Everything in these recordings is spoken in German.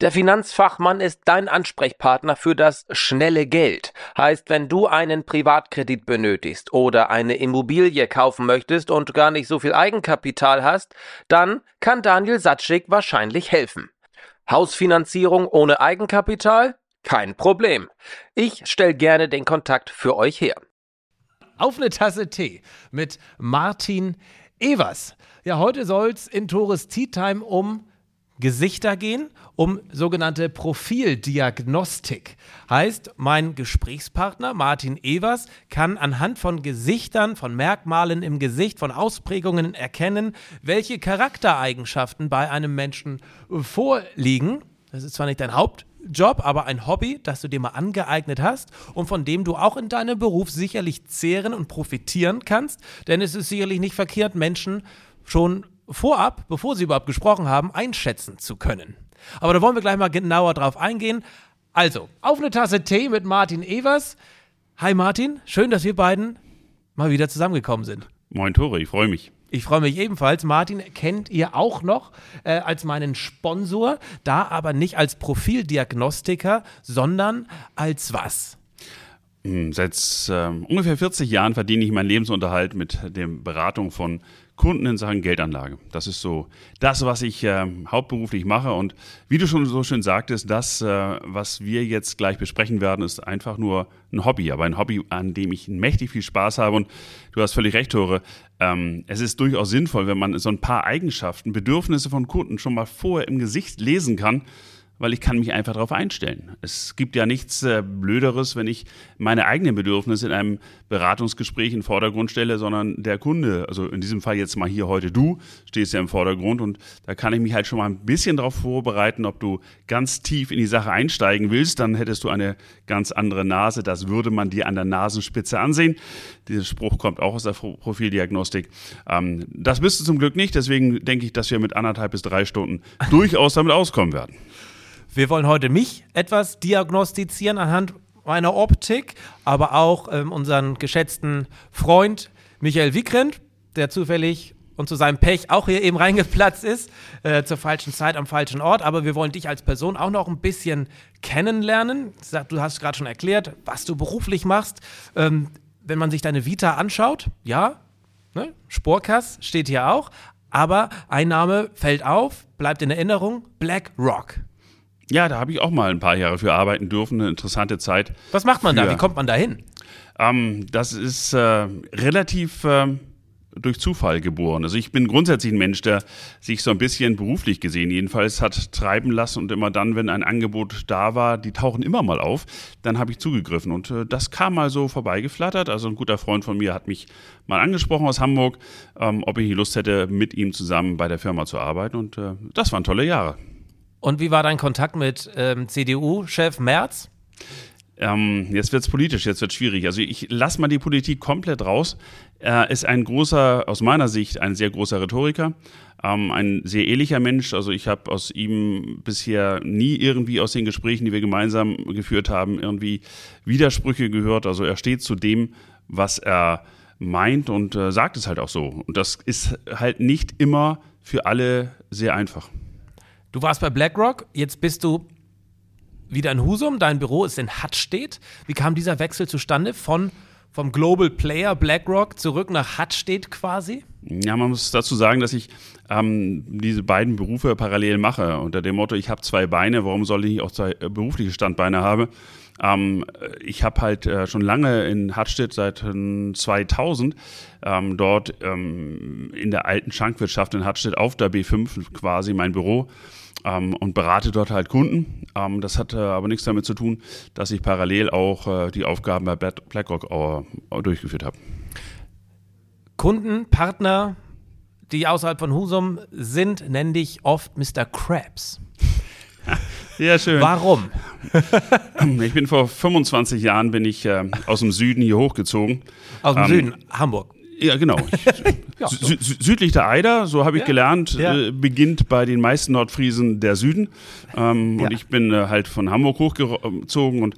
Der Finanzfachmann ist dein Ansprechpartner für das schnelle Geld. Heißt, wenn du einen Privatkredit benötigst oder eine Immobilie kaufen möchtest und gar nicht so viel Eigenkapital hast, dann kann Daniel Satschik wahrscheinlich helfen. Hausfinanzierung ohne Eigenkapital? Kein Problem. Ich stelle gerne den Kontakt für euch her. Auf eine Tasse Tee mit Martin Evers. Ja, heute soll es in Tores Tea Time um Gesichter gehen, um sogenannte Profildiagnostik. Heißt, mein Gesprächspartner Martin Evers kann anhand von Gesichtern, von Merkmalen im Gesicht, von Ausprägungen erkennen, welche Charaktereigenschaften bei einem Menschen vorliegen. Das ist zwar nicht dein Hauptjob, aber ein Hobby, das du dir mal angeeignet hast und von dem du auch in deinem Beruf sicherlich zehren und profitieren kannst, denn es ist sicherlich nicht verkehrt, Menschen schon vorab, bevor sie überhaupt gesprochen haben, einschätzen zu können. Aber da wollen wir gleich mal genauer drauf eingehen. Also, auf eine Tasse Tee mit Martin Evers. Hi Martin, schön, dass wir beiden mal wieder zusammengekommen sind. Moin Tore, ich freue mich. Ich freue mich ebenfalls. Martin kennt ihr auch noch äh, als meinen Sponsor, da aber nicht als Profildiagnostiker, sondern als was? Hm, seit äh, ungefähr 40 Jahren verdiene ich meinen Lebensunterhalt mit der Beratung von Kunden in Sachen Geldanlage. Das ist so das, was ich äh, hauptberuflich mache. Und wie du schon so schön sagtest, das, äh, was wir jetzt gleich besprechen werden, ist einfach nur ein Hobby, aber ein Hobby, an dem ich mächtig viel Spaß habe. Und du hast völlig recht, Tore. Ähm, es ist durchaus sinnvoll, wenn man so ein paar Eigenschaften, Bedürfnisse von Kunden schon mal vorher im Gesicht lesen kann weil ich kann mich einfach darauf einstellen. Es gibt ja nichts äh, Blöderes, wenn ich meine eigenen Bedürfnisse in einem Beratungsgespräch in den Vordergrund stelle, sondern der Kunde, also in diesem Fall jetzt mal hier heute du, stehst ja im Vordergrund und da kann ich mich halt schon mal ein bisschen darauf vorbereiten, ob du ganz tief in die Sache einsteigen willst, dann hättest du eine ganz andere Nase. Das würde man dir an der Nasenspitze ansehen. Dieser Spruch kommt auch aus der Profildiagnostik. Ähm, das bist du zum Glück nicht, deswegen denke ich, dass wir mit anderthalb bis drei Stunden durchaus damit auskommen werden. Wir wollen heute mich etwas diagnostizieren anhand meiner Optik, aber auch ähm, unseren geschätzten Freund Michael Wiegrend, der zufällig und zu seinem Pech auch hier eben reingeplatzt ist, äh, zur falschen Zeit am falschen Ort. Aber wir wollen dich als Person auch noch ein bisschen kennenlernen. Du hast gerade schon erklärt, was du beruflich machst. Ähm, wenn man sich deine Vita anschaut, ja, ne? Sporkass steht hier auch, aber ein Name fällt auf, bleibt in Erinnerung, Black Rock. Ja, da habe ich auch mal ein paar Jahre für arbeiten dürfen, eine interessante Zeit. Was macht man für, da? Wie kommt man da hin? Ähm, das ist äh, relativ äh, durch Zufall geboren. Also ich bin grundsätzlich ein Mensch, der sich so ein bisschen beruflich gesehen jedenfalls hat treiben lassen und immer dann, wenn ein Angebot da war, die tauchen immer mal auf, dann habe ich zugegriffen und äh, das kam mal so vorbeigeflattert. Also ein guter Freund von mir hat mich mal angesprochen aus Hamburg, ähm, ob ich Lust hätte, mit ihm zusammen bei der Firma zu arbeiten und äh, das waren tolle Jahre. Und wie war dein Kontakt mit ähm, CDU-Chef Merz? Ähm, jetzt wird es politisch, jetzt wird es schwierig. Also ich lasse mal die Politik komplett raus. Er ist ein großer, aus meiner Sicht, ein sehr großer Rhetoriker, ähm, ein sehr ehrlicher Mensch. Also ich habe aus ihm bisher nie irgendwie aus den Gesprächen, die wir gemeinsam geführt haben, irgendwie Widersprüche gehört. Also er steht zu dem, was er meint und äh, sagt es halt auch so. Und das ist halt nicht immer für alle sehr einfach. Du warst bei BlackRock, jetzt bist du wieder in Husum, dein Büro ist in Hattstedt. Wie kam dieser Wechsel zustande von vom Global Player BlackRock zurück nach Hattstedt quasi? Ja, man muss dazu sagen, dass ich ähm, diese beiden Berufe parallel mache. Unter dem Motto, ich habe zwei Beine, warum soll ich auch zwei äh, berufliche Standbeine haben? Ähm, ich habe halt äh, schon lange in Hattstedt seit äh, 2000 ähm, dort ähm, in der alten Schankwirtschaft in Hattstedt auf der B5 quasi mein Büro ähm, und berate dort halt Kunden. Ähm, das hat äh, aber nichts damit zu tun, dass ich parallel auch äh, die Aufgaben bei BlackRock äh, durchgeführt habe. Kunden, Partner, die außerhalb von Husum sind, nenne ich oft Mr. Krabs. Ja, schön. Warum? Ich bin vor 25 Jahren bin ich äh, aus dem Süden hier hochgezogen. Aus dem Ähm, Süden, Hamburg. Ja, genau. Sü sü südlich der Eider, so habe ich Ja. gelernt, Ja. äh, beginnt bei den meisten Nordfriesen der Süden. Ähm, Ja. Und ich bin äh, halt von Hamburg hochgezogen und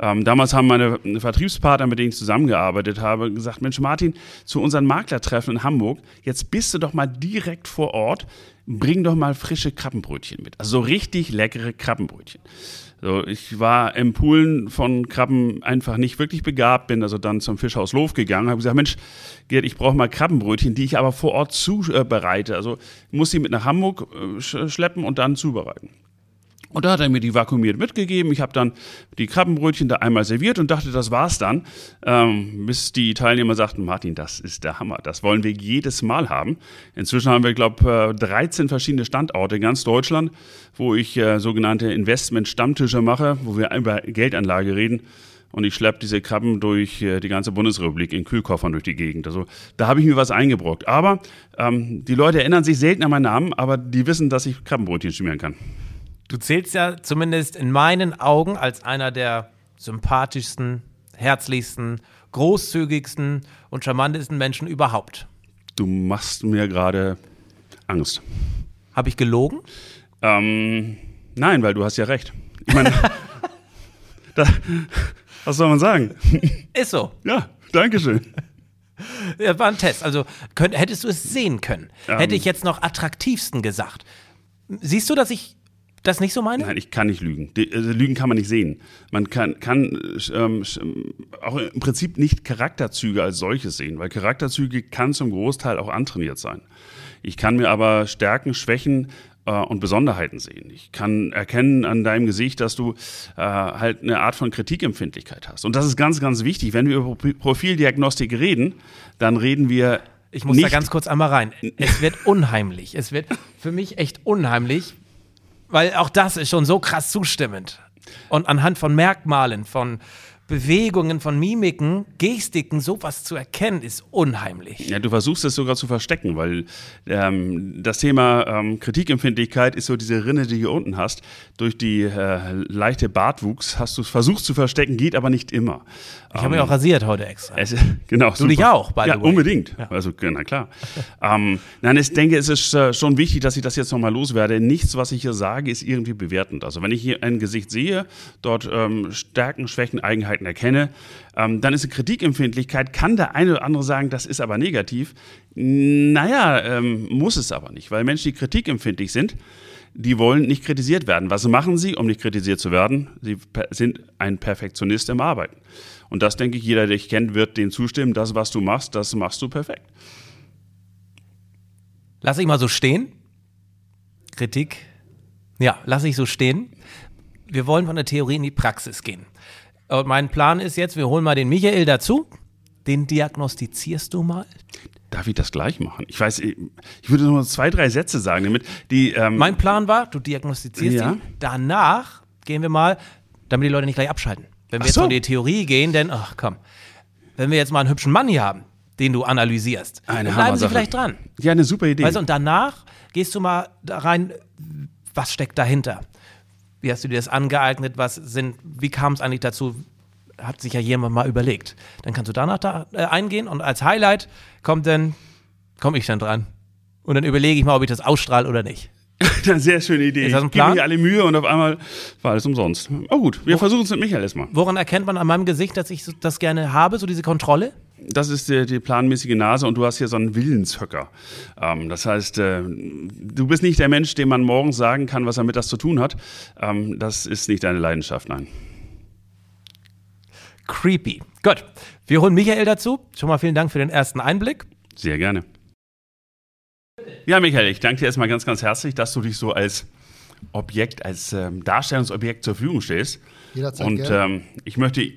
ähm, damals haben meine Vertriebspartner, mit denen ich zusammengearbeitet habe, gesagt, Mensch Martin, zu unseren Maklertreffen in Hamburg, jetzt bist du doch mal direkt vor Ort, bring doch mal frische Krabbenbrötchen mit. Also so richtig leckere Krabbenbrötchen. So, ich war im Poolen von Krabben einfach nicht wirklich begabt, bin also dann zum Fischhaus Lof gegangen, habe gesagt, Mensch, Gerd, ich brauche mal Krabbenbrötchen, die ich aber vor Ort zubereite. Also muss sie mit nach Hamburg äh, sch- schleppen und dann zubereiten. Und da hat er mir die vakuumiert mitgegeben. Ich habe dann die Krabbenbrötchen da einmal serviert und dachte, das war's dann. Ähm, bis die Teilnehmer sagten, Martin, das ist der Hammer. Das wollen wir jedes Mal haben. Inzwischen haben wir, glaube ich, 13 verschiedene Standorte in ganz Deutschland, wo ich äh, sogenannte Investment-Stammtische mache, wo wir über Geldanlage reden. Und ich schleppe diese Krabben durch äh, die ganze Bundesrepublik in Kühlkoffern durch die Gegend. Also da habe ich mir was eingebrockt. Aber ähm, die Leute erinnern sich selten an meinen Namen, aber die wissen, dass ich Krabbenbrötchen schmieren kann. Du zählst ja zumindest in meinen Augen als einer der sympathischsten, herzlichsten, großzügigsten und charmantesten Menschen überhaupt. Du machst mir gerade Angst. Habe ich gelogen? Ähm, nein, weil du hast ja recht. Ich meine, da, was soll man sagen? Ist so. Ja, Dankeschön. Ja, war ein Test. Also könnt, hättest du es sehen können. Ähm. Hätte ich jetzt noch attraktivsten gesagt. Siehst du, dass ich das nicht so meine? Nein, ich kann nicht lügen. Also lügen kann man nicht sehen. Man kann, kann ähm, auch im Prinzip nicht Charakterzüge als solches sehen, weil Charakterzüge kann zum Großteil auch antrainiert sein. Ich kann mir aber Stärken, Schwächen äh, und Besonderheiten sehen. Ich kann erkennen an deinem Gesicht, dass du äh, halt eine Art von Kritikempfindlichkeit hast. Und das ist ganz, ganz wichtig. Wenn wir über Pro- Profildiagnostik reden, dann reden wir Ich muss nicht da ganz kurz einmal rein. Es wird unheimlich. Es wird für mich echt unheimlich, weil auch das ist schon so krass zustimmend. Und anhand von Merkmalen, von Bewegungen, von Mimiken, Gestiken, sowas zu erkennen, ist unheimlich. Ja, du versuchst es sogar zu verstecken, weil ähm, das Thema ähm, Kritikempfindlichkeit ist so diese Rinne, die du hier unten hast. Durch die äh, leichte Bartwuchs hast du es versucht zu verstecken, geht aber nicht immer. Ich habe mich auch rasiert heute extra. Es, genau, du dich auch, by Ja, unbedingt. Also, na klar. ähm, nein, ich denke, es ist äh, schon wichtig, dass ich das jetzt nochmal loswerde. Nichts, was ich hier sage, ist irgendwie bewertend. Also, wenn ich hier ein Gesicht sehe, dort ähm, Stärken, Schwächen, Eigenheiten erkenne, ähm, dann ist eine Kritikempfindlichkeit, kann der eine oder andere sagen, das ist aber negativ. Naja, ähm, muss es aber nicht, weil Menschen, die kritikempfindlich sind, die wollen nicht kritisiert werden. Was machen sie, um nicht kritisiert zu werden? Sie sind ein Perfektionist im Arbeiten. Und das denke ich, jeder, der dich kennt, wird denen zustimmen. Das, was du machst, das machst du perfekt. Lass ich mal so stehen. Kritik. Ja, lass ich so stehen. Wir wollen von der Theorie in die Praxis gehen. Und mein Plan ist jetzt, wir holen mal den Michael dazu. Den diagnostizierst du mal. Darf ich das gleich machen? Ich weiß, ich würde nur zwei, drei Sätze sagen, damit die. Ähm, Mein Plan war, du diagnostizierst Ja. ihn. Danach gehen wir mal, damit die Leute nicht gleich abschalten. Wenn wir Ach jetzt so. von der Theorie gehen, denn, ach komm, wenn wir jetzt mal einen hübschen Mann hier haben, den du analysierst, Eine dann bleiben sie vielleicht dran. ja, eine super Idee. Weißt du, und danach gehst du mal da rein, was steckt dahinter? Wie hast du dir das angeeignet? Was sind, wie kam es eigentlich dazu? Hat sich ja jemand mal überlegt. Dann kannst du danach da äh, eingehen und als Highlight kommt dann, komme ich dann dran. Und dann überlege ich mal, ob ich das ausstrahle oder nicht. eine sehr schöne Idee. Ist das ein Ich gebe Plan? mir alle Mühe und auf einmal war alles umsonst. Oh gut, wir versuchen es mit Michael erstmal. Woran erkennt man an meinem Gesicht, dass ich das gerne habe, so diese Kontrolle? Das ist die, die planmäßige Nase und du hast hier so einen Willenshöcker. Ähm, das heißt, äh, du bist nicht der Mensch, dem man morgens sagen kann, was er mit das zu tun hat. Ähm, das ist nicht deine Leidenschaft, nein. Creepy. Gut. Wir holen Michael dazu. Schon mal vielen Dank für den ersten Einblick. Sehr gerne. Ja, Michael, ich danke dir erstmal ganz, ganz herzlich, dass du dich so als Objekt, als ähm, Darstellungsobjekt zur Verfügung stellst. Jederzeit Und gerne. ähm, ich möchte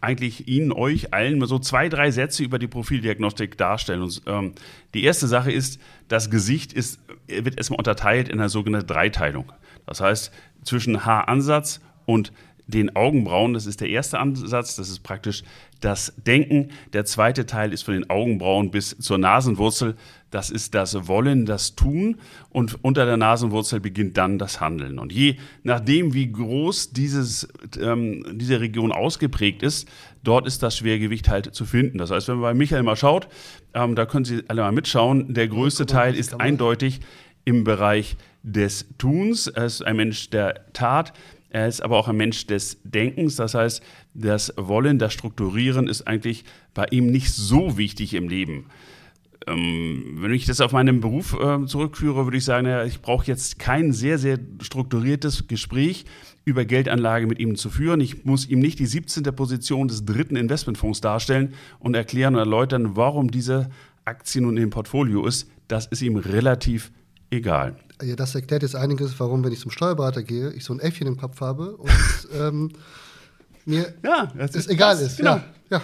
eigentlich Ihnen, euch allen so zwei, drei Sätze über die Profildiagnostik darstellen. Und, ähm, die erste Sache ist, das Gesicht ist, wird erstmal unterteilt in eine sogenannte Dreiteilung. Das heißt, zwischen Haaransatz und den Augenbrauen. Das ist der erste Ansatz. Das ist praktisch das Denken. Der zweite Teil ist von den Augenbrauen bis zur Nasenwurzel. Das ist das Wollen, das Tun. Und unter der Nasenwurzel beginnt dann das Handeln. Und je nachdem, wie groß dieses, ähm, diese Region ausgeprägt ist, dort ist das Schwergewicht halt zu finden. Das heißt, wenn man bei Michael mal schaut, ähm, da können Sie alle mal mitschauen, der größte Teil ist eindeutig im Bereich des Tuns. Er ist ein Mensch der Tat. Er ist aber auch ein Mensch des Denkens. Das heißt, das Wollen, das Strukturieren ist eigentlich bei ihm nicht so wichtig im Leben. Ähm, wenn ich das auf meinen Beruf äh, zurückführe, würde ich sagen, ja, ich brauche jetzt kein sehr, sehr strukturiertes Gespräch über Geldanlage mit ihm zu führen. Ich muss ihm nicht die 17. Position des dritten Investmentfonds darstellen und erklären und erläutern, warum diese Aktie nun im Portfolio ist. Das ist ihm relativ egal. Ja, das erklärt jetzt einiges, warum, wenn ich zum Steuerberater gehe, ich so ein Äffchen im Kopf habe und ähm, mir ja, das ist egal das, ist. Genau. Ja, ja.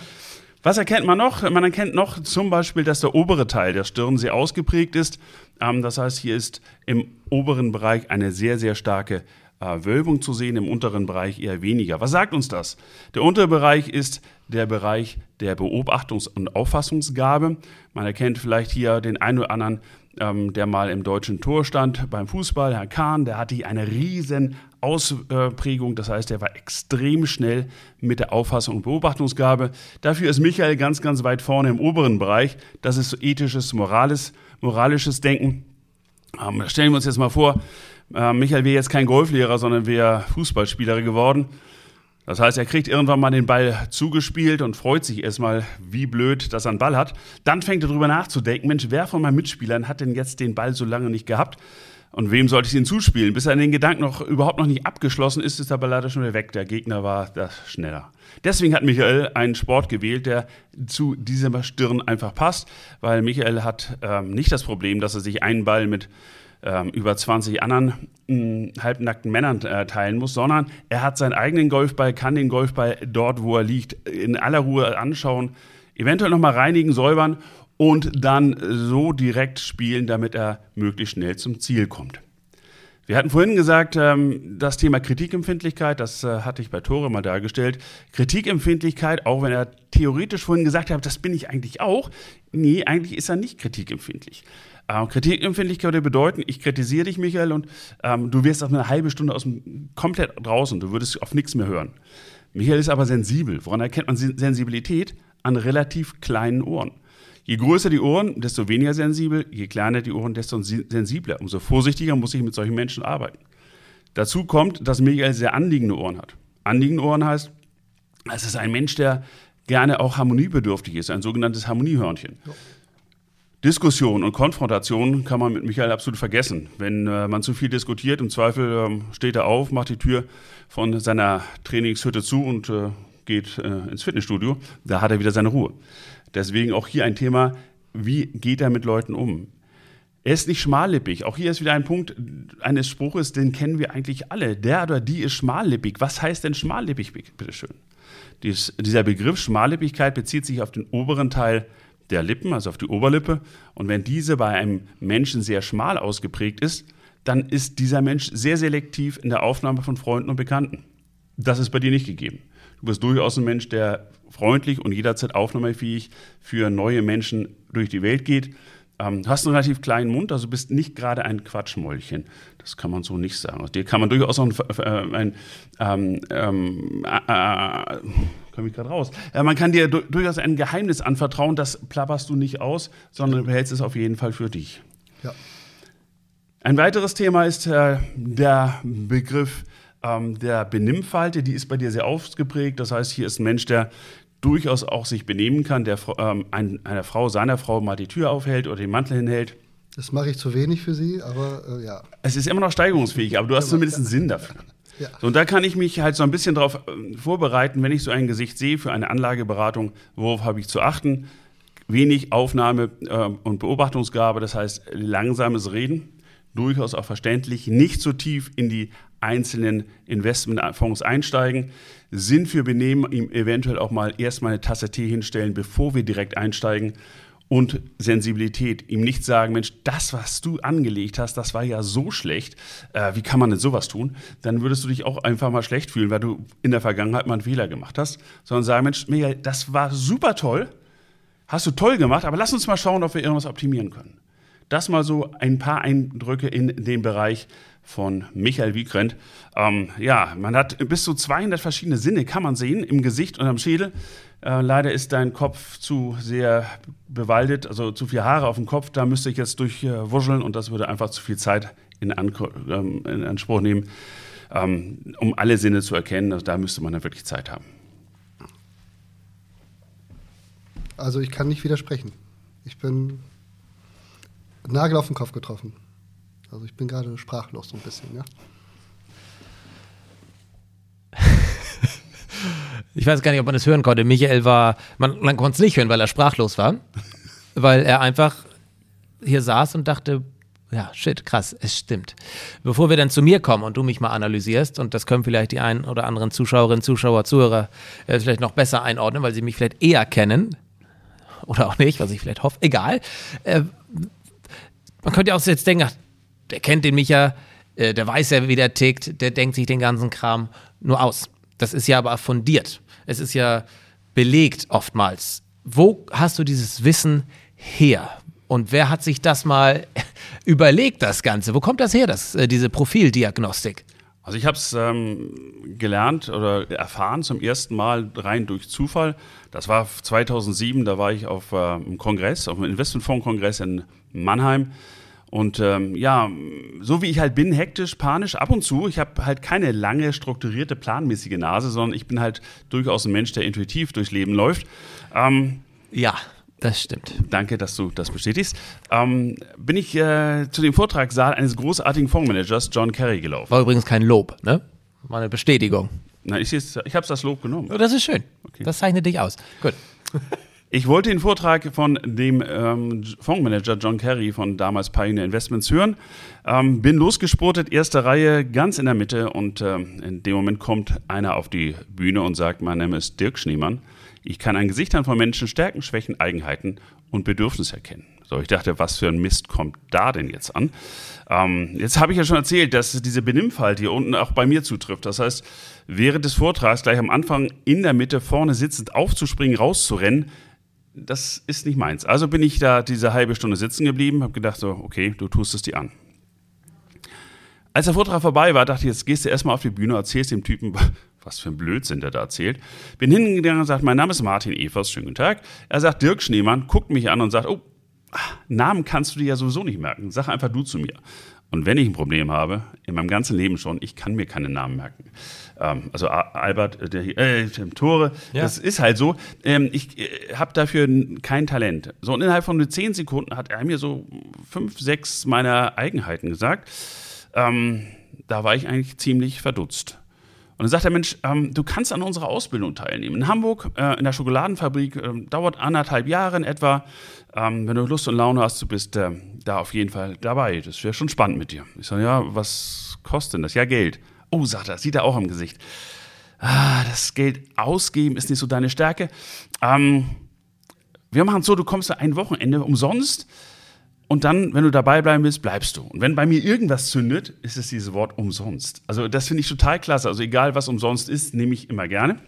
Was erkennt man noch? Man erkennt noch zum Beispiel, dass der obere Teil der Stirn sehr ausgeprägt ist. Ähm, das heißt, hier ist im oberen Bereich eine sehr, sehr starke äh, Wölbung zu sehen, im unteren Bereich eher weniger. Was sagt uns das? Der untere Bereich ist der Bereich der Beobachtungs- und Auffassungsgabe. Man erkennt vielleicht hier den einen oder anderen ähm, der mal im deutschen Tor stand beim Fußball, Herr Kahn, der hatte eine riesen Ausprägung, das heißt, er war extrem schnell mit der Auffassung und Beobachtungsgabe. Dafür ist Michael ganz, ganz weit vorne im oberen Bereich. Das ist so ethisches, morales, moralisches Denken. Ähm, stellen wir uns jetzt mal vor, äh, Michael wäre jetzt kein Golflehrer, sondern wäre Fußballspieler geworden. Das heißt, er kriegt irgendwann mal den Ball zugespielt und freut sich erstmal, wie blöd, dass er einen Ball hat. Dann fängt er darüber nachzudenken, Mensch, wer von meinen Mitspielern hat denn jetzt den Ball so lange nicht gehabt? Und wem sollte ich ihn zuspielen? Bis er den Gedanken noch überhaupt noch nicht abgeschlossen ist, ist der Ball leider schon wieder weg. Der Gegner war das schneller. Deswegen hat Michael einen Sport gewählt, der zu dieser Stirn einfach passt, weil Michael hat ähm, nicht das Problem, dass er sich einen Ball mit ähm, über 20 anderen mh, halbnackten Männern äh, teilen muss, sondern er hat seinen eigenen Golfball, kann den Golfball dort, wo er liegt, in aller Ruhe anschauen, eventuell nochmal reinigen, säubern und dann so direkt spielen, damit er möglichst schnell zum Ziel kommt. Wir hatten vorhin gesagt, ähm, das Thema Kritikempfindlichkeit, das äh, hatte ich bei Tore mal dargestellt. Kritikempfindlichkeit, auch wenn er theoretisch vorhin gesagt hat, das bin ich eigentlich auch. Nee, eigentlich ist er nicht kritikempfindlich. Ähm, Kritikempfindlichkeit würde bedeuten, ich kritisiere dich, Michael, und ähm, du wirst auf eine halbe Stunde aus dem, komplett draußen, du würdest auf nichts mehr hören. Michael ist aber sensibel. Woran erkennt man Sensibilität? An relativ kleinen Ohren. Je größer die Ohren, desto weniger sensibel, je kleiner die Ohren, desto sensibler. Umso vorsichtiger muss ich mit solchen Menschen arbeiten. Dazu kommt, dass Michael sehr anliegende Ohren hat. Anliegende Ohren heißt, es ist ein Mensch, der gerne auch harmoniebedürftig ist, ein sogenanntes Harmoniehörnchen. Ja. Diskussion und Konfrontation kann man mit Michael absolut vergessen. Wenn äh, man zu viel diskutiert, im Zweifel ähm, steht er auf, macht die Tür von seiner Trainingshütte zu und äh, geht äh, ins Fitnessstudio. Da hat er wieder seine Ruhe. Deswegen auch hier ein Thema, wie geht er mit Leuten um? Er ist nicht schmallippig. Auch hier ist wieder ein Punkt eines Spruches, den kennen wir eigentlich alle. Der oder die ist schmallippig. Was heißt denn schmallippig, bitteschön? Dies, dieser Begriff Schmallippigkeit bezieht sich auf den oberen Teil der Lippen, also auf die Oberlippe. Und wenn diese bei einem Menschen sehr schmal ausgeprägt ist, dann ist dieser Mensch sehr selektiv in der Aufnahme von Freunden und Bekannten. Das ist bei dir nicht gegeben. Du bist durchaus ein Mensch, der freundlich und jederzeit aufnahmefähig für neue Menschen durch die Welt geht. Ähm, hast einen relativ kleinen Mund, also bist nicht gerade ein Quatschmäulchen. Das kann man so nicht sagen. Aus dir kann man durchaus auch ein, ein ähm, ähm, äh, äh, komme ich gerade raus. Äh, man kann dir du durchaus ein Geheimnis anvertrauen, das plapperst du nicht aus, sondern du behältst es auf jeden Fall für dich. Ja. Ein weiteres Thema ist äh, der Begriff ähm, der Benimmfalte. Die ist bei dir sehr ausgeprägt. Das heißt, hier ist ein Mensch, der durchaus auch sich benehmen kann, der ähm, ein, einer Frau, seiner Frau mal die Tür aufhält oder den Mantel hinhält. Das mache ich zu wenig für sie, aber äh, ja. Es ist immer noch steigerungsfähig, aber du hast zumindest einen Sinn dafür. Ja. So, und da kann ich mich halt so ein bisschen darauf äh, vorbereiten, wenn ich so ein Gesicht sehe für eine Anlageberatung, worauf habe ich zu achten? Wenig Aufnahme äh, und Beobachtungsgabe, das heißt langsames Reden, durchaus auch verständlich, nicht so tief in die einzelnen Investmentfonds einsteigen, Sinn für Benehmen ihm eventuell auch mal erstmal eine Tasse Tee hinstellen, bevor wir direkt einsteigen und Sensibilität. Ihm nicht sagen, Mensch, das, was du angelegt hast, das war ja so schlecht. Äh, wie kann man denn sowas tun? Dann würdest du dich auch einfach mal schlecht fühlen, weil du in der Vergangenheit mal einen Fehler gemacht hast. Sondern sagen, Mensch, Michael, das war super toll. Hast du toll gemacht, aber lass uns mal schauen, ob wir irgendwas optimieren können. Das mal so ein paar Eindrücke in dem Bereich von Michael Wiegrent. Ähm, ja, man hat bis zu 200 verschiedene Sinne, kann man sehen, im Gesicht und am Schädel. Äh, leider ist dein Kopf zu sehr bewaldet, also zu viel Haare auf dem Kopf. Da müsste ich jetzt durchwuscheln äh, und das würde einfach zu viel Zeit in, ähm, in Anspruch nehmen, ähm, um alle Sinne zu erkennen. Also da müsste man dann wirklich Zeit haben. Also ich kann nicht widersprechen. Ich bin Nagel auf den Kopf getroffen. Also ich bin gerade sprachlos so ein bisschen, ja. Ich weiß gar nicht, ob man es hören konnte. Michael war, man, man konnte es nicht hören, weil er sprachlos war. Weil er einfach hier saß und dachte, ja, shit, krass, es stimmt. Bevor wir dann zu mir kommen und du mich mal analysierst, und das können vielleicht die einen oder anderen Zuschauerinnen, Zuschauer, Zuhörer äh, vielleicht noch besser einordnen, weil sie mich vielleicht eher kennen oder auch nicht, was ich vielleicht hoffe, egal. Äh, man könnte ja auch jetzt denken, ach, der kennt den Micha, äh, der weiß ja, wie der tickt, der denkt sich den ganzen Kram nur aus. Das ist ja aber fundiert. Es ist ja belegt oftmals. Wo hast du dieses Wissen her? Und wer hat sich das mal überlegt, das Ganze? Wo kommt das her, das, äh, diese Profildiagnostik? Also ich habe es ähm, gelernt oder erfahren zum ersten Mal rein durch Zufall. Das war 2007, da war ich auf äh, einem Kongress, auf einem Investmentfonds-Kongress in Mannheim. Und ähm, ja, so wie ich halt bin, hektisch, panisch, ab und zu. Ich habe halt keine lange, strukturierte, planmäßige Nase, sondern ich bin halt durchaus ein Mensch, der intuitiv durchs Leben läuft. Ähm, ja. Das stimmt. Danke, dass du das bestätigst. Ähm, bin ich äh, zu dem Vortragssaal eines großartigen Fondsmanagers, John Kerry, gelaufen. War übrigens kein Lob, ne? War eine Bestätigung. Na, ich, ich habe das Lob genommen. Das ist schön. Okay. Das zeichnet dich aus. Gut. Ich wollte den Vortrag von dem ähm, Fondsmanager John Kerry von damals Pioneer Investments hören. Ähm, bin losgespurtet, erste Reihe, ganz in der Mitte. Und ähm, in dem Moment kommt einer auf die Bühne und sagt: Mein Name ist Dirk Schneemann. Ich kann an Gesichtern von Menschen Stärken, Schwächen, Eigenheiten und Bedürfnisse erkennen. So, ich dachte, was für ein Mist kommt da denn jetzt an? Ähm, jetzt habe ich ja schon erzählt, dass diese Benimmfalte hier unten auch bei mir zutrifft. Das heißt, während des Vortrags gleich am Anfang in der Mitte vorne sitzend aufzuspringen, rauszurennen, das ist nicht meins. Also bin ich da diese halbe Stunde sitzen geblieben, habe gedacht so, okay, du tust es dir an. Als der Vortrag vorbei war, dachte ich, jetzt gehst du erstmal auf die Bühne, erzählst dem Typen, was für ein Blödsinn der da erzählt. Bin hingegangen und sagt, mein Name ist Martin Evers, schönen guten Tag. Er sagt, Dirk Schneemann, guckt mich an und sagt, oh, Namen kannst du dir ja sowieso nicht merken. Sag einfach du zu mir. Und wenn ich ein Problem habe, in meinem ganzen Leben schon, ich kann mir keine Namen merken. Ähm, also Albert, äh, der, äh, Tore, ja. das ist halt so. Ähm, ich äh, habe dafür kein Talent. So, und innerhalb von nur zehn Sekunden hat er mir so fünf, sechs meiner Eigenheiten gesagt. Ähm, da war ich eigentlich ziemlich verdutzt. Und dann sagt der Mensch, ähm, du kannst an unserer Ausbildung teilnehmen. In Hamburg, äh, in der Schokoladenfabrik, äh, dauert anderthalb Jahre in etwa. Ähm, wenn du Lust und Laune hast, du bist äh, da auf jeden Fall dabei. Das wäre schon spannend mit dir. Ich sage, ja, was kostet denn das? Ja, Geld. Oh, sagt er, sieht er auch im Gesicht. Ah, das Geld ausgeben ist nicht so deine Stärke. Ähm, wir machen es so, du kommst ein Wochenende umsonst und dann, wenn du dabei bleiben willst, bleibst du. Und wenn bei mir irgendwas zündet, ist es dieses Wort umsonst. Also das finde ich total klasse. Also egal, was umsonst ist, nehme ich immer gerne.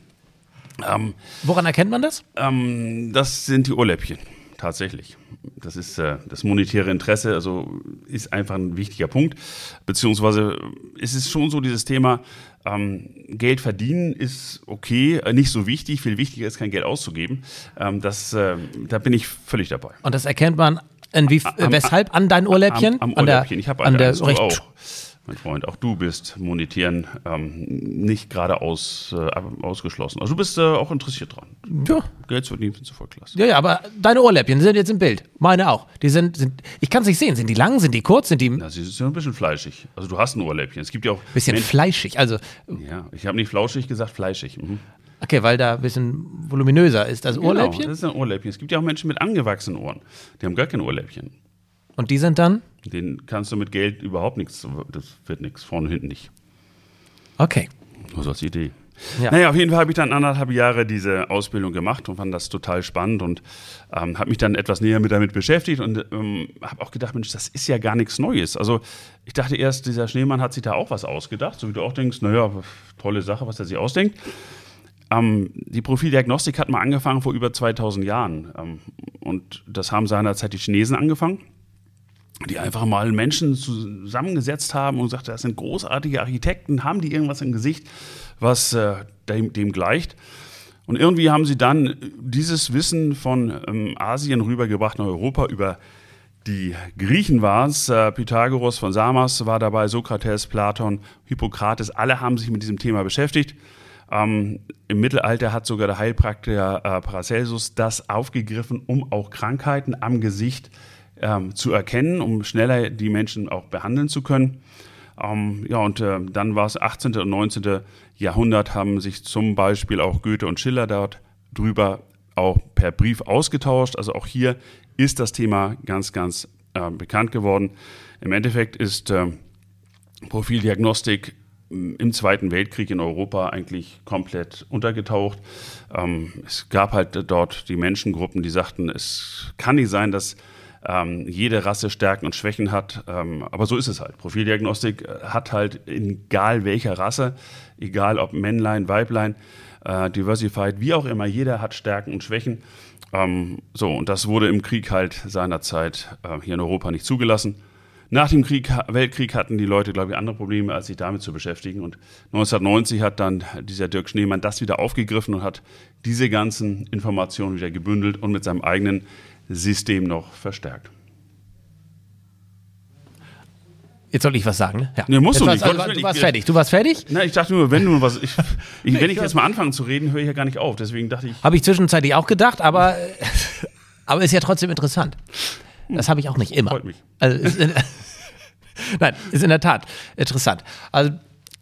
Ähm, Woran erkennt man das? Ähm, das sind die Urläppchen, tatsächlich. Das ist äh, das monetäre Interesse, also ist einfach ein wichtiger Punkt. Beziehungsweise ist es schon so dieses Thema, ähm, Geld verdienen ist okay, äh, nicht so wichtig. Viel wichtiger ist, kein Geld auszugeben. Ähm, das, äh, da bin ich völlig dabei. Und das erkennt man wie, am, weshalb an dein Urläppchen? Am, am Urläppchen. ich habe an der recht auch. Mein Freund, auch du bist monetieren ähm, nicht gerade aus, äh, ausgeschlossen. Also du bist äh, auch interessiert dran. Ja. Geld zu verdienen, findest du voll klasse. Ja, ja, aber deine Ohrläppchen sind jetzt im Bild. Meine auch. Die sind, sind ich kann es nicht sehen. Sind die lang, sind die kurz, sind die. Na, sie sind ein bisschen fleischig. Also du hast ein Ohrläppchen. Es gibt ja auch. Bisschen Menschen, fleischig, also. Ja, ich habe nicht flauschig gesagt, fleischig. Mhm. Okay, weil da ein bisschen voluminöser ist. Das genau, Ohrläppchen? das ist ein Ohrläppchen. Es gibt ja auch Menschen mit angewachsenen Ohren. Die haben gar kein Ohrläppchen. Und die sind dann? Den kannst du mit Geld überhaupt nichts, das wird nichts, vorne und hinten nicht. Okay. Nur so als Idee. Ja. Naja, auf jeden Fall habe ich dann anderthalb Jahre diese Ausbildung gemacht und fand das total spannend und ähm, habe mich dann etwas näher mit damit beschäftigt und ähm, habe auch gedacht, Mensch, das ist ja gar nichts Neues. Also ich dachte erst, dieser Schneemann hat sich da auch was ausgedacht, so wie du auch denkst, naja, tolle Sache, was er sich ausdenkt. Ähm, die Profildiagnostik hat mal angefangen vor über 2000 Jahren ähm, und das haben seinerzeit die Chinesen angefangen die einfach mal Menschen zusammengesetzt haben und gesagt, das sind großartige Architekten, haben die irgendwas im Gesicht, was äh, dem, dem, gleicht. Und irgendwie haben sie dann dieses Wissen von ähm, Asien rübergebracht nach Europa über die Griechen war es, äh, Pythagoras von Samos war dabei, Sokrates, Platon, Hippokrates, alle haben sich mit diesem Thema beschäftigt. Ähm, Im Mittelalter hat sogar der Heilpraktiker äh, Paracelsus das aufgegriffen, um auch Krankheiten am Gesicht ähm, zu erkennen, um schneller die Menschen auch behandeln zu können. Ähm, ja, und äh, dann war es 18. und 19. Jahrhundert, haben sich zum Beispiel auch Goethe und Schiller dort drüber auch per Brief ausgetauscht. Also auch hier ist das Thema ganz, ganz äh, bekannt geworden. Im Endeffekt ist äh, Profildiagnostik im Zweiten Weltkrieg in Europa eigentlich komplett untergetaucht. Ähm, es gab halt dort die Menschengruppen, die sagten, es kann nicht sein, dass ähm, jede Rasse Stärken und Schwächen hat. Ähm, aber so ist es halt. Profildiagnostik äh, hat halt, egal welcher Rasse, egal ob Männlein, Weiblein, äh, Diversified, wie auch immer, jeder hat Stärken und Schwächen. Ähm, so, und das wurde im Krieg halt seinerzeit äh, hier in Europa nicht zugelassen. Nach dem Krieg, Weltkrieg hatten die Leute, glaube ich, andere Probleme, als sich damit zu beschäftigen. Und 1990 hat dann dieser Dirk Schneemann das wieder aufgegriffen und hat diese ganzen Informationen wieder gebündelt und mit seinem eigenen System noch verstärkt. Jetzt soll ich was sagen, ne? Ja. Nee, musst jetzt du nicht. Also, du warst fertig. Du warst fertig? Na, ich dachte nur, wenn du was. Ich, ich, wenn ich jetzt mal anfange zu reden, höre ich ja gar nicht auf. Deswegen dachte ich. Habe ich zwischenzeitlich auch gedacht, aber, aber ist ja trotzdem interessant. Das habe ich auch nicht immer. Freut mich. Also ist in, Nein, ist in der Tat interessant. Also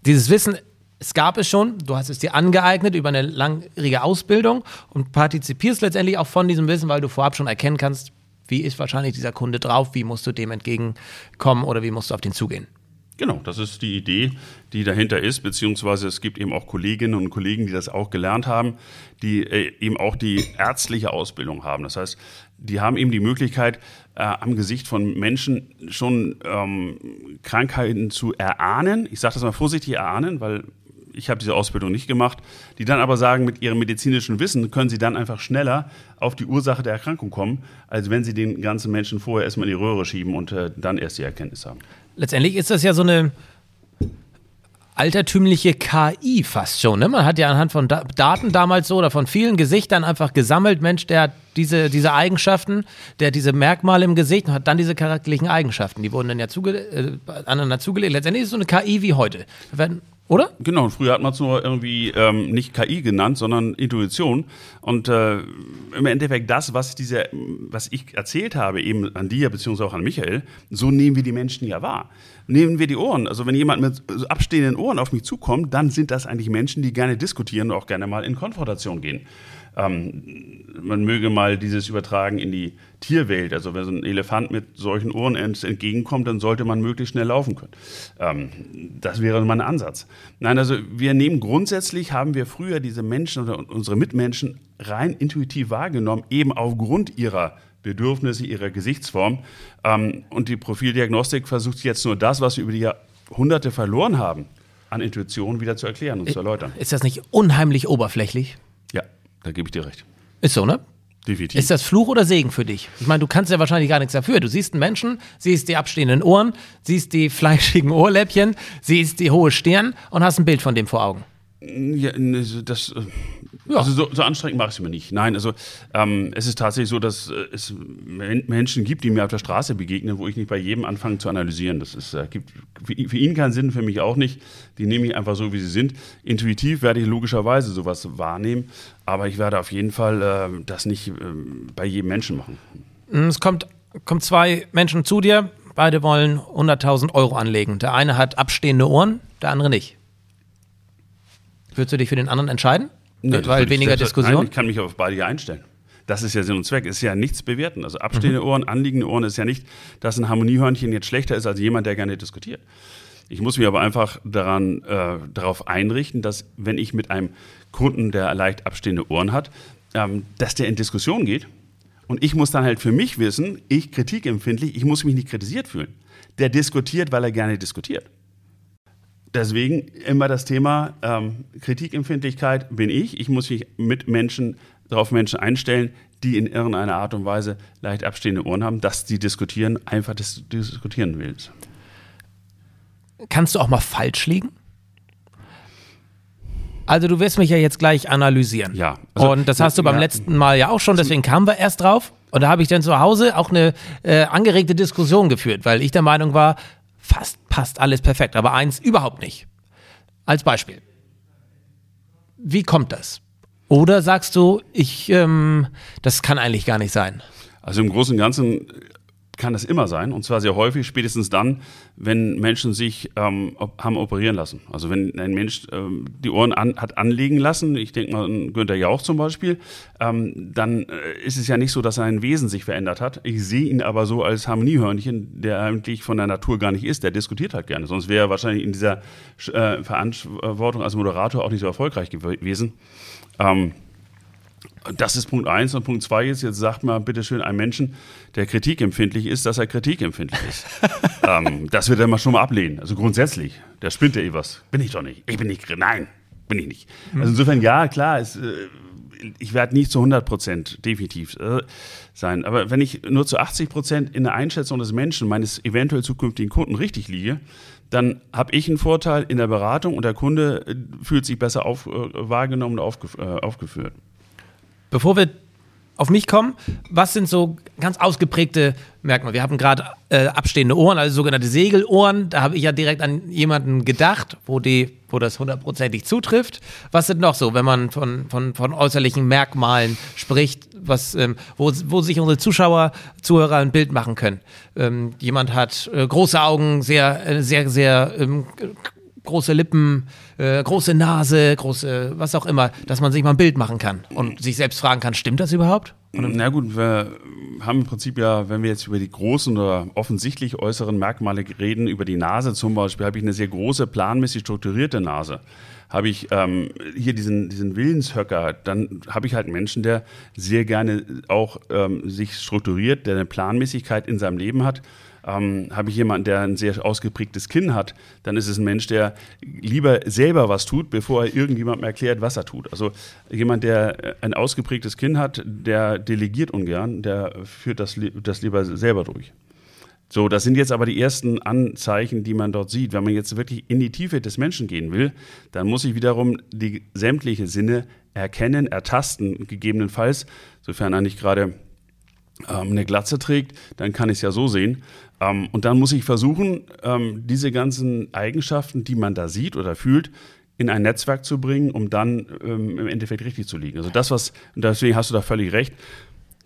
dieses Wissen es gab es schon, du hast es dir angeeignet über eine langjährige Ausbildung und partizipierst letztendlich auch von diesem Wissen, weil du vorab schon erkennen kannst, wie ist wahrscheinlich dieser Kunde drauf, wie musst du dem entgegenkommen oder wie musst du auf den zugehen. Genau, das ist die Idee, die dahinter ist, beziehungsweise es gibt eben auch Kolleginnen und Kollegen, die das auch gelernt haben, die äh, eben auch die ärztliche Ausbildung haben. Das heißt, die haben eben die Möglichkeit, äh, am Gesicht von Menschen schon ähm, Krankheiten zu erahnen. Ich sage das mal vorsichtig erahnen, weil ich habe diese Ausbildung nicht gemacht, die dann aber sagen, mit ihrem medizinischen Wissen können sie dann einfach schneller auf die Ursache der Erkrankung kommen, als wenn sie den ganzen Menschen vorher erstmal in die Röhre schieben und äh, dann erst die Erkenntnis haben. Letztendlich ist das ja so eine altertümliche KI fast schon. Ne? Man hat ja anhand von da Daten damals so oder von vielen Gesichtern einfach gesammelt, Mensch, der hat diese, diese Eigenschaften, der hat diese Merkmale im Gesicht und hat dann diese charakterlichen Eigenschaften. Die wurden dann ja zuge äh, aneinander zugelegt. Letztendlich ist es so eine KI wie heute. Da werden oder? Genau, früher hat man es nur irgendwie ähm, nicht KI genannt, sondern Intuition. Und äh, im Endeffekt das, was, diese, was ich erzählt habe, eben an dir beziehungsweise auch an Michael, so nehmen wir die Menschen ja wahr. Nehmen wir die Ohren. Also wenn jemand mit abstehenden Ohren auf mich zukommt, dann sind das eigentlich Menschen, die gerne diskutieren und auch gerne mal in Konfrontation gehen. Ähm, man möge mal dieses übertragen in die Tierwelt. Also wenn so ein Elefant mit solchen Ohren entgegenkommt, dann sollte man möglichst schnell laufen können. Ähm, das wäre mein Ansatz. Nein, also wir nehmen grundsätzlich, haben wir früher diese Menschen oder unsere Mitmenschen rein intuitiv wahrgenommen, eben aufgrund ihrer Bedürfnisse, ihrer Gesichtsform. Ähm, und die Profildiagnostik versucht jetzt nur das, was wir über die Jahrhunderte verloren haben, an Intuition wieder zu erklären und zu erläutern. Ist das nicht unheimlich oberflächlich? Ja, da gebe ich dir recht. Ist so, ne? Definitiv. Ist das Fluch oder Segen für dich? Ich meine, du kannst ja wahrscheinlich gar nichts dafür. Du siehst einen Menschen, siehst die abstehenden Ohren, siehst die fleischigen Ohrläppchen, siehst die hohe Stirn und hast ein Bild von dem vor Augen. Ja, das, äh, ja. Also so, so anstrengend mache ich es mir nicht. Nein, also ähm, es ist tatsächlich so, dass äh, es Menschen gibt, die mir auf der Straße begegnen, wo ich nicht bei jedem anfange zu analysieren. Das ist, äh, gibt für, für ihn keinen Sinn, für mich auch nicht. Die nehme ich einfach so, wie sie sind. Intuitiv werde ich logischerweise sowas wahrnehmen, aber ich werde auf jeden Fall äh, das nicht äh, bei jedem Menschen machen. Es kommt, kommt zwei Menschen zu dir, beide wollen 100.000 Euro anlegen. Der eine hat abstehende Ohren, der andere nicht. Würdest du dich für den anderen entscheiden? Nee, Weil weniger ich, Diskussion? Nein, ich kann mich auf beide einstellen. Das ist ja Sinn und Zweck. Es ist ja nichts bewerten. Also abstehende mhm. Ohren, anliegende Ohren ist ja nicht, dass ein Harmoniehörnchen jetzt schlechter ist als jemand, der gerne diskutiert. Ich muss mich aber einfach daran, äh, darauf einrichten, dass wenn ich mit einem Kunden, der leicht abstehende Ohren hat, ähm, dass der in Diskussion geht. Und ich muss dann halt für mich wissen, ich kritikempfindlich, ich muss mich nicht kritisiert fühlen. Der diskutiert, weil er gerne diskutiert. Deswegen immer das Thema ähm, Kritikempfindlichkeit bin ich. Ich muss mich mit Menschen, darauf Menschen einstellen, die in irgendeiner Art und Weise leicht abstehende Ohren haben, dass die diskutieren, einfach das diskutieren willst. Kannst du auch mal falsch liegen? Also du wirst mich ja jetzt gleich analysieren. Ja. Also, und das hast du beim ja, letzten Mal ja auch schon, deswegen kamen wir erst drauf. Und da habe ich dann zu Hause auch eine äh, angeregte Diskussion geführt, weil ich der Meinung war, fast passt alles perfekt, aber eins überhaupt nicht. Als Beispiel. Wie kommt das? Oder sagst du, ich, ähm, das kann eigentlich gar nicht sein? Also im Großen und Ganzen kann das immer sein und zwar sehr häufig, spätestens dann, wenn Menschen sich ähm, haben operieren lassen. Also wenn ein Mensch ähm, die Ohren an, hat anlegen lassen, ich denke mal an Günther Jauch zum Beispiel, ähm, dann äh, ist es ja nicht so, dass sein Wesen sich verändert hat. Ich sehe ihn aber so als Harmoniehörnchen, der eigentlich von der Natur gar nicht ist, der diskutiert halt gerne. Sonst wäre er wahrscheinlich in dieser äh, Verantwortung als Moderator auch nicht so erfolgreich gewesen. Ähm, das ist Punkt eins. Und Punkt zwei ist, jetzt sagt mal bitte schön ein Menschen, der kritikempfindlich ist, dass er kritikempfindlich ist. ähm, das wird er mal schon mal ablehnen. Also grundsätzlich, der spinnt ja eh was. Bin ich doch nicht. Ich bin nicht, nein, bin ich nicht. Also insofern, ja, klar, es, äh, ich werde nicht zu 100 Prozent definitiv äh, sein. Aber wenn ich nur zu 80 Prozent in der Einschätzung des Menschen, meines eventuell zukünftigen Kunden richtig liege, dann habe ich einen Vorteil in der Beratung und der Kunde äh, fühlt sich besser auf, äh, wahrgenommen und aufgef äh, aufgeführt. Bevor wir auf mich kommen, was sind so ganz ausgeprägte Merkmale? Wir haben gerade äh, abstehende Ohren, also sogenannte Segelohren. Da habe ich ja direkt an jemanden gedacht, wo, die, wo das hundertprozentig zutrifft. Was sind noch so, wenn man von, von, von äußerlichen Merkmalen spricht, was, ähm, wo, wo sich unsere Zuschauer, Zuhörer ein Bild machen können? Ähm, jemand hat äh, große Augen, sehr, äh, sehr, sehr ähm, große Lippen, äh, große Nase, große, was auch immer, dass man sich mal ein Bild machen kann und sich selbst fragen kann, stimmt das überhaupt? Na gut, wir haben im Prinzip ja, wenn wir jetzt über die großen oder offensichtlich äußeren Merkmale reden, über die Nase zum Beispiel, habe ich eine sehr große, planmäßig strukturierte Nase. Habe ich ähm, hier diesen, diesen Willenshöcker, dann habe ich halt einen Menschen, der sehr gerne auch ähm, sich strukturiert, der eine Planmäßigkeit in seinem Leben hat ähm, habe ich jemanden, der ein sehr ausgeprägtes Kinn hat, dann ist es ein Mensch, der lieber selber was tut, bevor er irgendjemandem erklärt, was er tut. Also jemand, der ein ausgeprägtes Kinn hat, der delegiert ungern, der führt das, das lieber selber durch. So, das sind jetzt aber die ersten Anzeichen, die man dort sieht. Wenn man jetzt wirklich in die Tiefe des Menschen gehen will, dann muss ich wiederum die sämtliche Sinne erkennen, ertasten, gegebenenfalls, sofern er nicht gerade ähm, eine Glatze trägt, dann kann ich es ja so sehen. Ähm, und dann muss ich versuchen, ähm, diese ganzen Eigenschaften, die man da sieht oder fühlt, in ein Netzwerk zu bringen, um dann ähm, im Endeffekt richtig zu liegen. Also das, was, und deswegen hast du da völlig recht,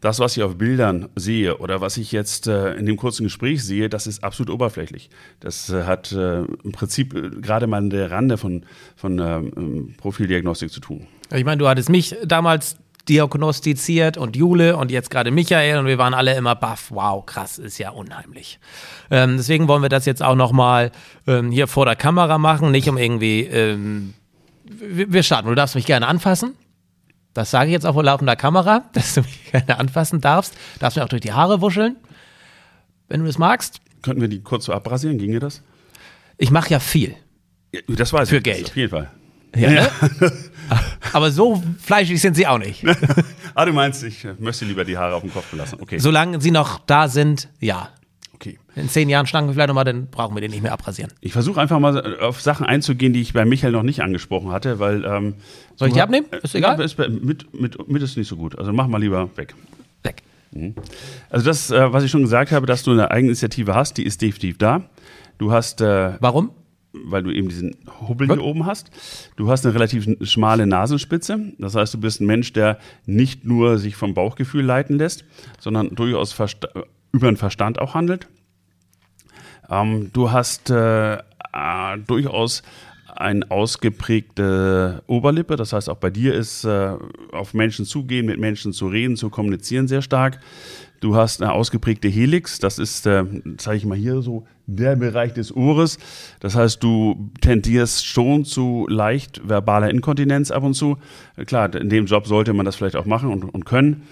das, was ich auf Bildern sehe oder was ich jetzt äh, in dem kurzen Gespräch sehe, das ist absolut oberflächlich. Das äh, hat äh, im Prinzip äh, gerade mal an der Rande von, von ähm, Profildiagnostik zu tun. Ich meine, du hattest mich damals diagnostiziert und Jule und jetzt gerade Michael und wir waren alle immer baff. Wow, krass, ist ja unheimlich. Ähm, deswegen wollen wir das jetzt auch nochmal ähm, hier vor der Kamera machen, nicht um irgendwie. Ähm, wir starten. Du darfst mich gerne anfassen. Das sage ich jetzt auch vor laufender Kamera, dass du mich gerne anfassen darfst. Darfst mir auch durch die Haare wuscheln, wenn du das magst. Könnten wir die kurz so abrasieren? Ginge das? Ich mache ja viel. Das weiß Für ich. Geld. Auf jeden Fall. Ja, ne? Aber so fleischig sind sie auch nicht. ah, du meinst, ich möchte lieber die Haare auf dem Kopf belassen. Okay. Solange sie noch da sind, ja. Okay. In zehn Jahren schlanken wir vielleicht nochmal, dann brauchen wir den nicht mehr abrasieren. Ich versuche einfach mal auf Sachen einzugehen, die ich bei Michael noch nicht angesprochen hatte, weil. Ähm, Soll ich die abnehmen? Ist egal. Ja, ist, mit, mit, mit ist nicht so gut. Also mach mal lieber weg. Weg. Mhm. Also das, äh, was ich schon gesagt habe, dass du eine Eigeninitiative hast, die ist definitiv da. Du hast. Äh, Warum? Weil du eben diesen Hubbel hier oben hast. Du hast eine relativ schmale Nasenspitze. Das heißt, du bist ein Mensch, der nicht nur sich vom Bauchgefühl leiten lässt, sondern durchaus Versta über den Verstand auch handelt. Ähm, du hast äh, äh, durchaus eine ausgeprägte Oberlippe. Das heißt, auch bei dir ist äh, auf Menschen zugehen, mit Menschen zu reden, zu kommunizieren sehr stark. Du hast eine ausgeprägte Helix. Das ist, äh, zeige ich mal hier so, der Bereich des Ohres. Das heißt, du tendierst schon zu leicht verbaler Inkontinenz ab und zu. Klar, in dem Job sollte man das vielleicht auch machen und, und können.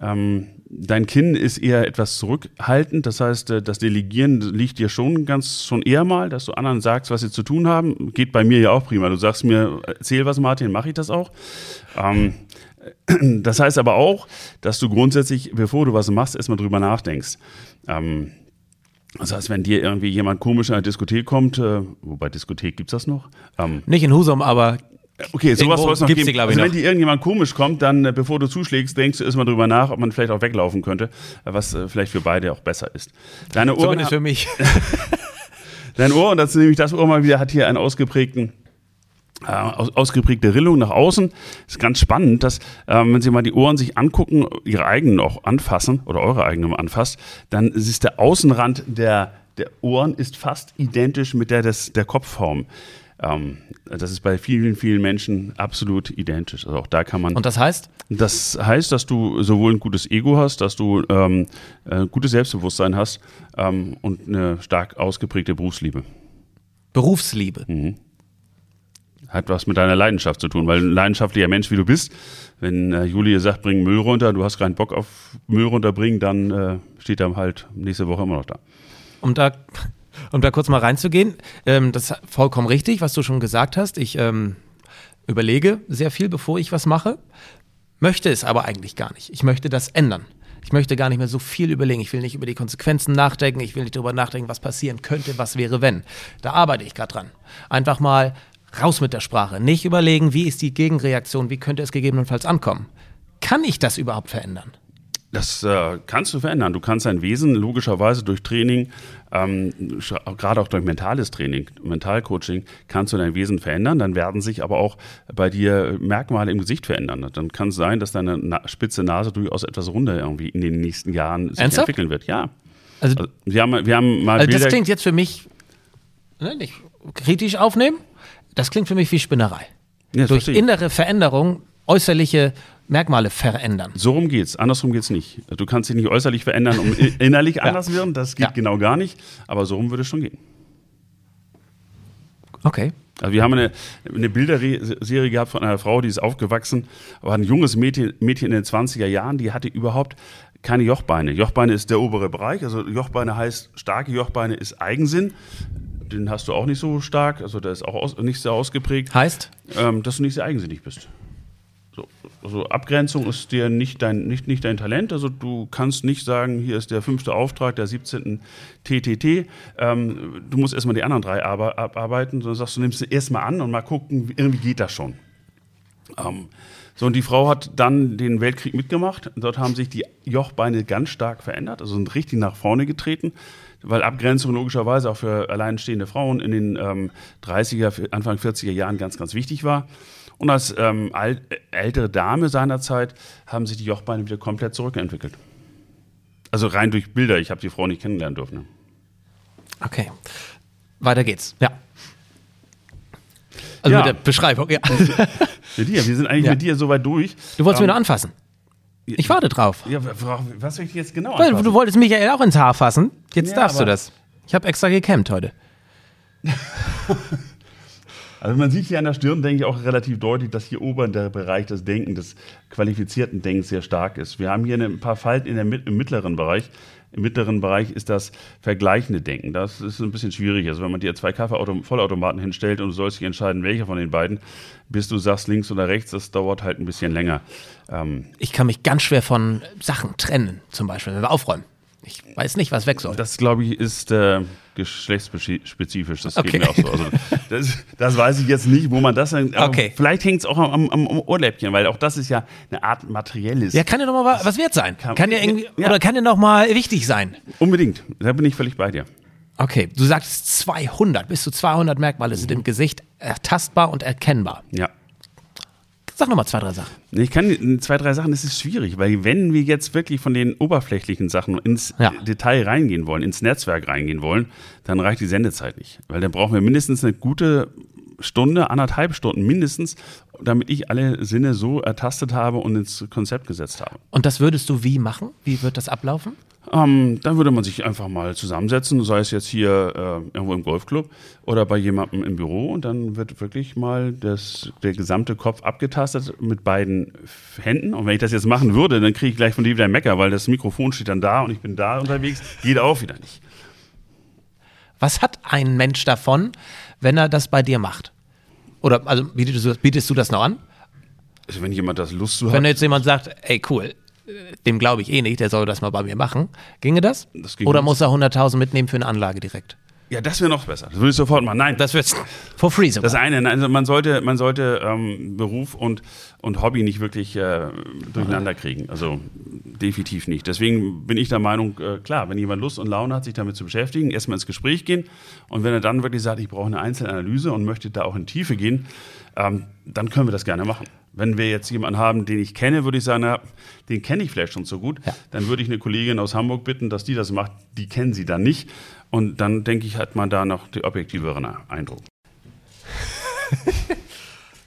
Ähm, dein Kinn ist eher etwas zurückhaltend. Das heißt, äh, das Delegieren liegt dir schon ganz schon eher mal, dass du anderen sagst, was sie zu tun haben. Geht bei mir ja auch prima. Du sagst mir, erzähl was, Martin, mache ich das auch. Ähm, das heißt aber auch, dass du grundsätzlich, bevor du was machst, erstmal drüber nachdenkst. Ähm, das heißt, wenn dir irgendwie jemand komisch in eine Diskothek kommt, äh, wobei Diskothek gibt es das noch? Ähm, Nicht in Husum, aber Okay, sowas soll es noch gibt's geben. Die, also wenn dir irgendjemand komisch kommt, dann äh, bevor du zuschlägst, denkst du erstmal drüber nach, ob man vielleicht auch weglaufen könnte, äh, was äh, vielleicht für beide auch besser ist. Deine Ohren Zumindest für mich. Dein Ohr, und das ist nämlich das Ohr mal wieder, hat hier einen ausgeprägten äh, aus, ausgeprägte Rillung nach außen. Ist ganz spannend, dass, ähm, wenn Sie mal die Ohren sich angucken, Ihre eigenen auch anfassen oder eure eigenen anfasst, dann ist der Außenrand der, der Ohren ist fast identisch mit der des, der Kopfform. Ähm, das ist bei vielen, vielen Menschen absolut identisch. Also auch da kann man. Und das heißt? Das heißt, dass du sowohl ein gutes Ego hast, dass du ähm, äh, gutes Selbstbewusstsein hast ähm, und eine stark ausgeprägte Berufsliebe. Berufsliebe. Mhm. Hat was mit deiner Leidenschaft zu tun, weil ein leidenschaftlicher Mensch, wie du bist, wenn äh, Julie sagt, bring Müll runter, du hast keinen Bock auf Müll runterbringen, dann äh, steht er halt nächste Woche immer noch da. Um da um da kurz mal reinzugehen, ähm, das ist vollkommen richtig, was du schon gesagt hast. Ich ähm, überlege sehr viel, bevor ich was mache, möchte es aber eigentlich gar nicht. Ich möchte das ändern. Ich möchte gar nicht mehr so viel überlegen. Ich will nicht über die Konsequenzen nachdenken. Ich will nicht darüber nachdenken, was passieren könnte, was wäre, wenn. Da arbeite ich gerade dran. Einfach mal raus mit der Sprache. Nicht überlegen, wie ist die Gegenreaktion, wie könnte es gegebenenfalls ankommen. Kann ich das überhaupt verändern? Das äh, kannst du verändern. Du kannst dein Wesen logischerweise durch Training, ähm, gerade auch durch mentales Training, Mentalcoaching, kannst du dein Wesen verändern. Dann werden sich aber auch bei dir Merkmale im Gesicht verändern. Dann kann es sein, dass deine Na spitze Nase durchaus etwas runder irgendwie in den nächsten Jahren sich Ernsthaft? entwickeln wird. Ja. Also, also, wir, haben, wir haben mal. Also das klingt jetzt für mich ne, nicht kritisch aufnehmen. Das klingt für mich wie Spinnerei. Ja, durch innere Veränderung, äußerliche Merkmale verändern. So rum geht's. Andersrum geht's nicht. Du kannst dich nicht äußerlich verändern, um innerlich ja. anders werden. Das geht ja. genau gar nicht. Aber so rum würde es schon gehen. Okay. Also wir haben eine, eine Bilderserie gehabt von einer Frau, die ist aufgewachsen, war ein junges Mädchen, Mädchen in den 20er Jahren, die hatte überhaupt keine Jochbeine. Jochbeine ist der obere Bereich. Also Jochbeine heißt, starke Jochbeine ist Eigensinn. Den hast du auch nicht so stark, also der ist auch aus, nicht sehr ausgeprägt. Heißt? Ähm, dass du nicht sehr eigensinnig bist. So, also Abgrenzung ist dir nicht dein, nicht, nicht dein Talent. Also du kannst nicht sagen, hier ist der fünfte Auftrag der 17. TTT. Ähm, du musst erstmal die anderen drei abarbeiten, sondern sagst du, nimmst du erstmal an und mal gucken, irgendwie geht das schon. Ähm, so, und die Frau hat dann den Weltkrieg mitgemacht. Dort haben sich die Jochbeine ganz stark verändert, also sind richtig nach vorne getreten, weil Abgrenzung logischerweise auch für alleinstehende Frauen in den ähm, 30er, Anfang 40er Jahren ganz, ganz wichtig war. Und als ähm, ältere Dame seinerzeit haben sich die Jochbeine wieder komplett zurückentwickelt. Also rein durch Bilder. Ich habe die Frau nicht kennenlernen dürfen. Okay. Weiter geht's. Ja. Also ja. mit der Beschreibung, ja. mit dir. Wir sind eigentlich ja. mit dir soweit durch. Du wolltest um, mich nur anfassen. Ich warte drauf. Ja, was soll ich jetzt genau anfassen? Du wolltest Michael auch ins Haar fassen. Jetzt ja, darfst du das. Ich habe extra gecampt heute. Also man sieht hier an der Stirn, denke ich, auch relativ deutlich, dass hier oben der Bereich des Denken, des qualifizierten Denkens sehr stark ist. Wir haben hier ein paar Falten in der, im mittleren Bereich. Im mittleren Bereich ist das vergleichende Denken. Das ist ein bisschen schwierig. Also wenn man dir zwei Kaffeevollautomaten hinstellt und du sollst dich entscheiden, welcher von den beiden, bis du sagst links oder rechts, das dauert halt ein bisschen länger. Ähm ich kann mich ganz schwer von Sachen trennen, zum Beispiel, wenn wir aufräumen. Ich weiß nicht, was weg soll. Das, glaube ich, ist äh, geschlechtsspezifisch. Das okay. geht mir auch so. Also, das, das, weiß ich jetzt nicht, wo man das. Okay. Vielleicht hängt es auch am, am, am, Ohrläppchen, weil auch das ist ja eine Art materielles. Ja, kann ja noch mal was wert sein. Kann, kann ja irgendwie, ja. Oder kann ja noch mal wichtig sein. Unbedingt. Da bin ich völlig bei dir. Okay, du sagst 200, bis zu 200 Merkmale sind im Gesicht ertastbar und erkennbar. Ja. Sag nochmal zwei, drei Sachen. Ich kann zwei, drei Sachen, das ist schwierig, weil wenn wir jetzt wirklich von den oberflächlichen Sachen ins ja. Detail reingehen wollen, ins Netzwerk reingehen wollen, dann reicht die Sendezeit nicht. Weil dann brauchen wir mindestens eine gute Stunde, anderthalb Stunden mindestens, damit ich alle Sinne so ertastet habe und ins Konzept gesetzt habe. Und das würdest du wie machen? Wie wird das ablaufen? Ähm, dann würde man sich einfach mal zusammensetzen, sei es jetzt hier äh, irgendwo im Golfclub oder bei jemandem im Büro und dann wird wirklich mal das, der gesamte Kopf abgetastet mit beiden Händen. Und wenn ich das jetzt machen würde, dann kriege ich gleich von dir wieder einen Mecker, weil das Mikrofon steht dann da und ich bin da unterwegs. Geht auch wieder nicht. Was hat ein Mensch davon, wenn er das bei dir macht? Oder also bietest du, bietest du das noch an? Also wenn jemand das Lust zu Wenn hat, jetzt jemand sagt, ey cool, dem glaube ich eh nicht, der soll das mal bei mir machen. Ginge das? Das ging Oder nicht. muss er 100.000 mitnehmen für eine Anlage direkt? Ja, das wäre noch besser. Das würde ich sofort machen. Nein, Das wird's for free sogar. Das eine, also man sollte, man sollte ähm, Beruf und, und Hobby nicht wirklich äh, durcheinander kriegen. Also definitiv nicht. Deswegen bin ich der Meinung, äh, klar, wenn jemand Lust und Laune hat, sich damit zu beschäftigen, erstmal ins Gespräch gehen. Und wenn er dann wirklich sagt, ich brauche eine Einzelanalyse und möchte da auch in Tiefe gehen, ähm, dann können wir das gerne machen. Wenn wir jetzt jemanden haben, den ich kenne, würde ich sagen, na, den kenne ich vielleicht schon so gut. Ja. Dann würde ich eine Kollegin aus Hamburg bitten, dass die das macht. Die kennen sie dann nicht. Und dann denke ich, hat man da noch den objektiveren Eindruck.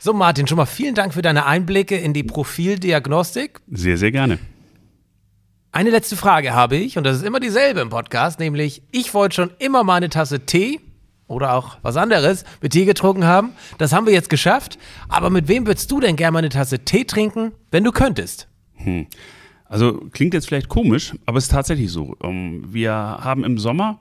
So Martin, schon mal vielen Dank für deine Einblicke in die Profildiagnostik. Sehr, sehr gerne. Eine letzte Frage habe ich, und das ist immer dieselbe im Podcast, nämlich, ich wollte schon immer mal eine Tasse Tee oder auch was anderes mit Tee getrunken haben. Das haben wir jetzt geschafft. Aber mit wem würdest du denn gerne mal eine Tasse Tee trinken, wenn du könntest? Also klingt jetzt vielleicht komisch, aber es ist tatsächlich so. Ähm, Wir haben im Sommer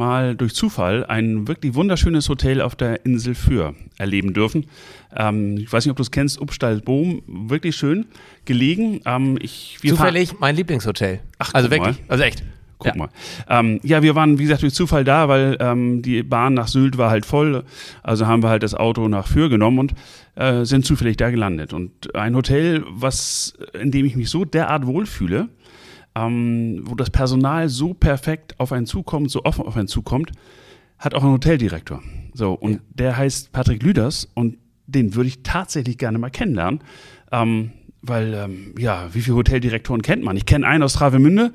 mal durch Zufall ein wirklich wunderschönes Hotel auf der Insel Föhr erleben dürfen. Ähm, Ich weiß nicht, ob du es kennst, Upstalboom, wirklich schön gelegen. Ähm, Ich, Zufällig mein Lieblingshotel. Ach, also wirklich, mal. also echt. Guck Ja. mal. Ähm, ja, wir waren, wie gesagt, durch Zufall da, weil ähm, die Bahn nach Sylt war halt voll. Also haben wir halt das Auto nach Föhr genommen und äh, sind zufällig da gelandet. Und ein Hotel, was, in dem ich mich so derart wohlfühle, ähm, wo das Personal so perfekt auf einen zukommt, so offen auf einen zukommt, hat auch einen Hoteldirektor. So, und der heißt Patrick Lüders und den würde ich tatsächlich gerne mal kennenlernen. Ähm, weil, ähm, ja, wie viele Hoteldirektoren kennt man? Ich kenne einen aus Travemünde,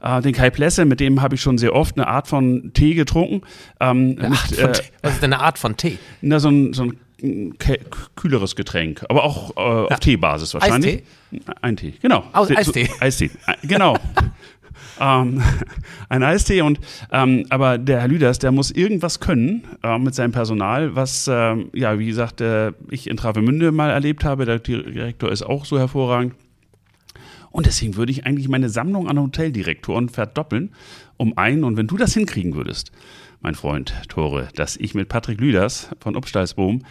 äh, den Kai Plesse, mit dem habe ich schon sehr oft eine Art von Tee getrunken. Ähm, Eine mit, äh, Tee. Was ist denn eine Art von Tee? na, so ein, so ein kühleres Getränk, aber auch äh, auf Teebasis wahrscheinlich. Ein Tee, genau. Aus So- Eistee. Eistee, Äh, genau. ähm, ein Eistee und ähm, aber der Herr Lüders, der muss irgendwas können äh, mit seinem Personal, was ähm, ja wie gesagt äh, ich in Travemünde mal erlebt habe. Der Direktor ist auch so hervorragend. Und deswegen würde ich eigentlich meine Sammlung an Hoteldirektoren verdoppeln um einen. Und wenn du das hinkriegen würdest, mein Freund Tore, dass ich mit Patrick Lüders von Upstalsboom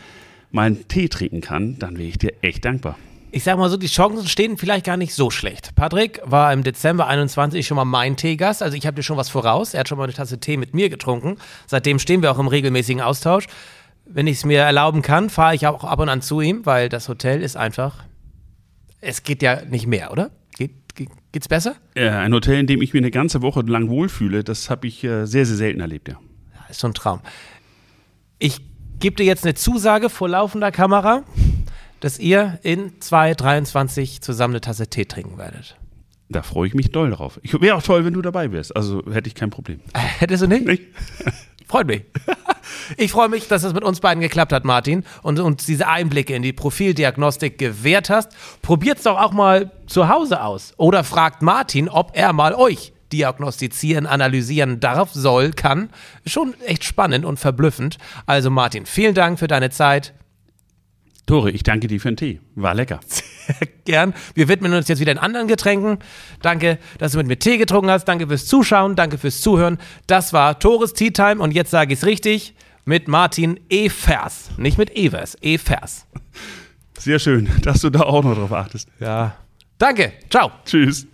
mal einen Tee trinken kann, dann wäre ich dir echt dankbar. Ich sag mal so, die Chancen stehen vielleicht gar nicht so schlecht. Patrick war im Dezember 21 schon mal mein Teegast, also ich habe dir schon was voraus. Er hat schon mal eine Tasse Tee mit mir getrunken. Seitdem stehen wir auch im regelmäßigen Austausch. Wenn ich es mir erlauben kann, fahre ich auch ab und an zu ihm, weil das Hotel ist einfach. Es geht ja nicht mehr, oder? Geht, geht, geht's besser? Äh, ein Hotel, in dem ich mir eine ganze Woche lang wohlfühle, das habe ich äh, sehr, sehr selten erlebt, ja. Ist so ein Traum. Ich gebe dir jetzt eine Zusage vor laufender Kamera, dass ihr in 2023 zusammen eine Tasse Tee trinken werdet. Da freue ich mich doll drauf. Ich wäre auch toll, wenn du dabei wärst. Also hätte ich kein Problem. Hättest du nicht? Nicht? Freut mich. Ich freue mich, dass es mit uns beiden geklappt hat, Martin, und uns diese Einblicke in die Profildiagnostik gewährt hast. Probiert's doch auch mal zu Hause aus. Oder fragt Martin, ob er mal euch diagnostizieren, analysieren darf, soll, kann. Schon echt spannend und verblüffend. Also Martin, vielen Dank für deine Zeit. Tore, ich danke dir für den Tee. War lecker. Gern. Wir widmen uns jetzt wieder in anderen Getränken. Danke, dass du mit mir Tee getrunken hast. Danke fürs Zuschauen. Danke fürs Zuhören. Das war Tores Tea Time und jetzt sage ich es richtig mit Martin E. Vers. Nicht mit Evers, E. Vers. Sehr schön, dass du da auch noch drauf achtest. Ja. Danke. Ciao. Tschüss.